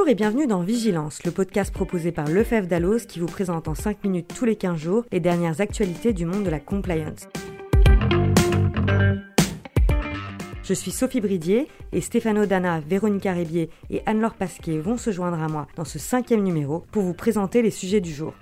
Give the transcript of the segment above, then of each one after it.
Bonjour et bienvenue dans Vigilance, le podcast proposé par Lefebvre Dallos qui vous présente en 5 minutes tous les 15 jours les dernières actualités du monde de la compliance. Je suis Sophie Bridier et Stéphano Dana, Véronica Rébier et Anne-Laure Pasquet vont se joindre à moi dans ce cinquième numéro pour vous présenter les sujets du jour.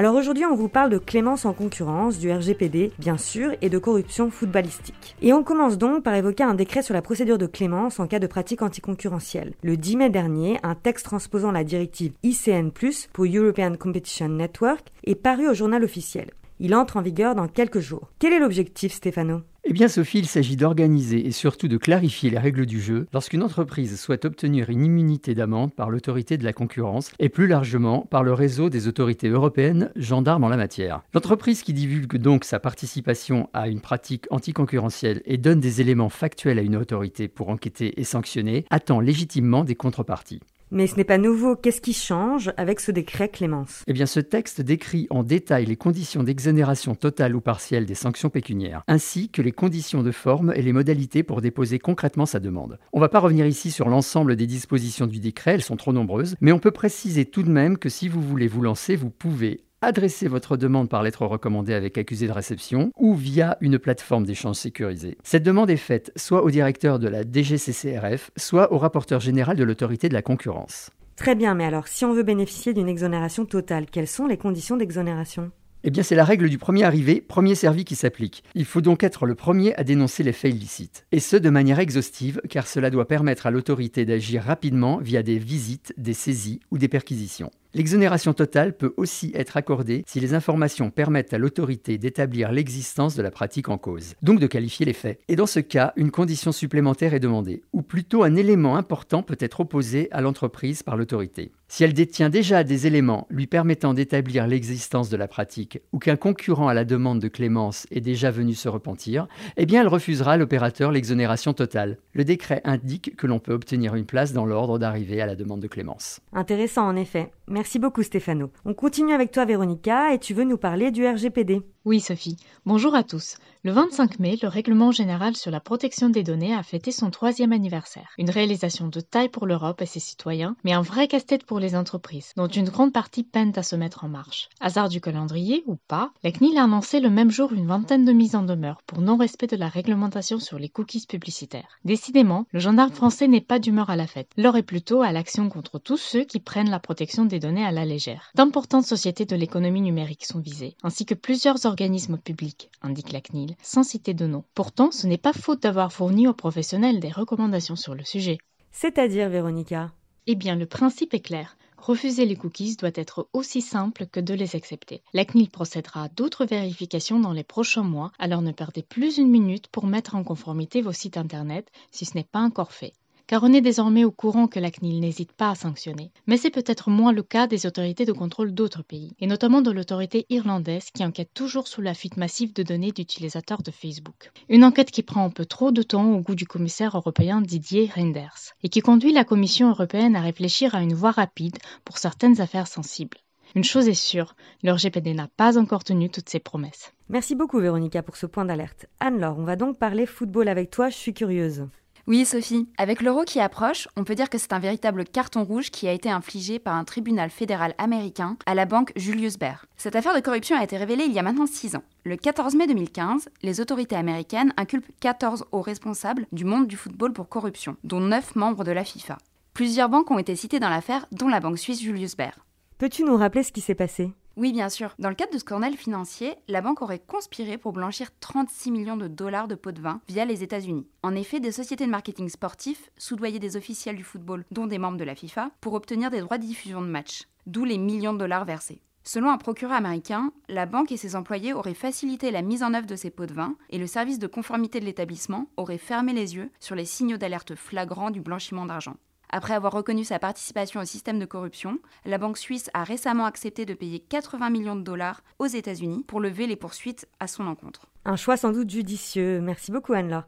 Alors aujourd'hui, on vous parle de clémence en concurrence, du RGPD, bien sûr, et de corruption footballistique. Et on commence donc par évoquer un décret sur la procédure de clémence en cas de pratique anticoncurrentielle. Le 10 mai dernier, un texte transposant la directive ICN+, pour European Competition Network, est paru au journal officiel. Il entre en vigueur dans quelques jours. Quel est l'objectif, Stéphano? Eh bien Sophie, il s'agit d'organiser et surtout de clarifier les règles du jeu lorsqu'une entreprise souhaite obtenir une immunité d'amende par l'autorité de la concurrence et plus largement par le réseau des autorités européennes gendarmes en la matière. L'entreprise qui divulgue donc sa participation à une pratique anticoncurrentielle et donne des éléments factuels à une autorité pour enquêter et sanctionner attend légitimement des contreparties. Mais ce n'est pas nouveau. Qu'est-ce qui change avec ce décret Clémence? Eh bien, ce texte décrit en détail les conditions d'exonération totale ou partielle des sanctions pécuniaires, ainsi que les conditions de forme et les modalités pour déposer concrètement sa demande. On ne va pas revenir ici sur l'ensemble des dispositions du décret, elles sont trop nombreuses, mais on peut préciser tout de même que si vous voulez vous lancer, vous pouvez adressez votre demande par lettre recommandée avec accusé de réception ou via une plateforme d'échange sécurisée. Cette demande est faite soit au directeur de la DGCCRF, soit au rapporteur général de l'autorité de la concurrence. Très bien, mais alors si on veut bénéficier d'une exonération totale, quelles sont les conditions d'exonération? Eh bien, c'est la règle du premier arrivé, premier servi qui s'applique. Il faut donc être le premier à dénoncer les faits illicites. Et ce, de manière exhaustive, car cela doit permettre à l'autorité d'agir rapidement via des visites, des saisies ou des perquisitions. L'exonération totale peut aussi être accordée si les informations permettent à l'autorité d'établir l'existence de la pratique en cause, donc de qualifier les faits. Et dans ce cas, une condition supplémentaire est demandée, ou plutôt un élément important peut être opposé à l'entreprise par l'autorité. Si elle détient déjà des éléments lui permettant d'établir l'existence de la pratique, ou qu'un concurrent à la demande de clémence est déjà venu se repentir, eh bien elle refusera à l'opérateur l'exonération totale. Le décret indique que l'on peut obtenir une place dans l'ordre d'arrivée à la demande de clémence. Intéressant en effet. Merci beaucoup Stéphano. On continue avec toi Véronica et tu veux nous parler du RGPD. Oui Sophie. Bonjour à tous. Le 25 mai, le règlement général sur la protection des données a fêté son troisième anniversaire. Une réalisation de taille pour l'Europe et ses citoyens, mais un vrai casse-tête pour les entreprises, dont une grande partie peine à se mettre en marche. Hasard du calendrier ou pas, la CNIL a annoncé le même jour une vingtaine de mises en demeure pour non-respect de la réglementation sur les cookies publicitaires. Décidément, le gendarme français n'est pas d'humeur à la fête. L'heure est plutôt à l'action contre tous ceux qui prennent la protection des données à la légère. D'importantes sociétés de l'économie numérique sont visées, ainsi que plusieurs organismes publics, indique la CNIL sans citer de nom. Pourtant, ce n'est pas faute d'avoir fourni aux professionnels des recommandations sur le sujet. C'est-à-dire, Véronica? Eh bien, le principe est clair. Refuser les cookies doit être aussi simple que de les accepter. La CNIL procédera à d'autres vérifications dans les prochains mois, alors ne perdez plus une minute pour mettre en conformité vos sites internet si ce n'est pas encore fait car on est désormais au courant que la CNIL n'hésite pas à sanctionner. Mais c'est peut-être moins le cas des autorités de contrôle d'autres pays, et notamment de l'autorité irlandaise qui enquête toujours sous la fuite massive de données d'utilisateurs de Facebook. Une enquête qui prend un peu trop de temps au goût du commissaire européen Didier Reinders, et qui conduit la Commission européenne à réfléchir à une voie rapide pour certaines affaires sensibles. Une chose est sûre, leur GPD n'a pas encore tenu toutes ses promesses. Merci beaucoup Véronica pour ce point d'alerte. Anne-Laure, on va donc parler football avec toi, je suis curieuse. Oui, Sophie. Avec l'euro qui approche, on peut dire que c'est un véritable carton rouge qui a été infligé par un tribunal fédéral américain à la banque Julius Baer. Cette affaire de corruption a été révélée il y a maintenant 6 ans. Le 14 mai 2015, les autorités américaines inculpent 14 hauts responsables du monde du football pour corruption, dont 9 membres de la FIFA. Plusieurs banques ont été citées dans l'affaire, dont la banque suisse Julius Baer. Peux-tu nous rappeler ce qui s'est passé? Oui, bien sûr. Dans le cadre de scandale financier, la banque aurait conspiré pour blanchir 36 millions de dollars de pots de vin via les États-Unis. En effet, des sociétés de marketing sportif soudoyaient des officiels du football, dont des membres de la FIFA, pour obtenir des droits de diffusion de matchs, d'où les millions de dollars versés. Selon un procureur américain, la banque et ses employés auraient facilité la mise en œuvre de ces pots de vin et le service de conformité de l'établissement aurait fermé les yeux sur les signaux d'alerte flagrants du blanchiment d'argent. Après avoir reconnu sa participation au système de corruption, la banque suisse a récemment accepté de payer 80 millions de dollars aux États-Unis pour lever les poursuites à son encontre. Un choix sans doute judicieux. Merci beaucoup Anne-Laure.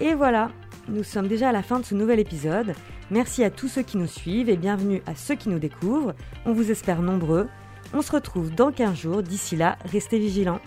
Et voilà, nous sommes déjà à la fin de ce nouvel épisode. Merci à tous ceux qui nous suivent et bienvenue à ceux qui nous découvrent. On vous espère nombreux. On se retrouve dans 15 jours. D'ici là, restez vigilants.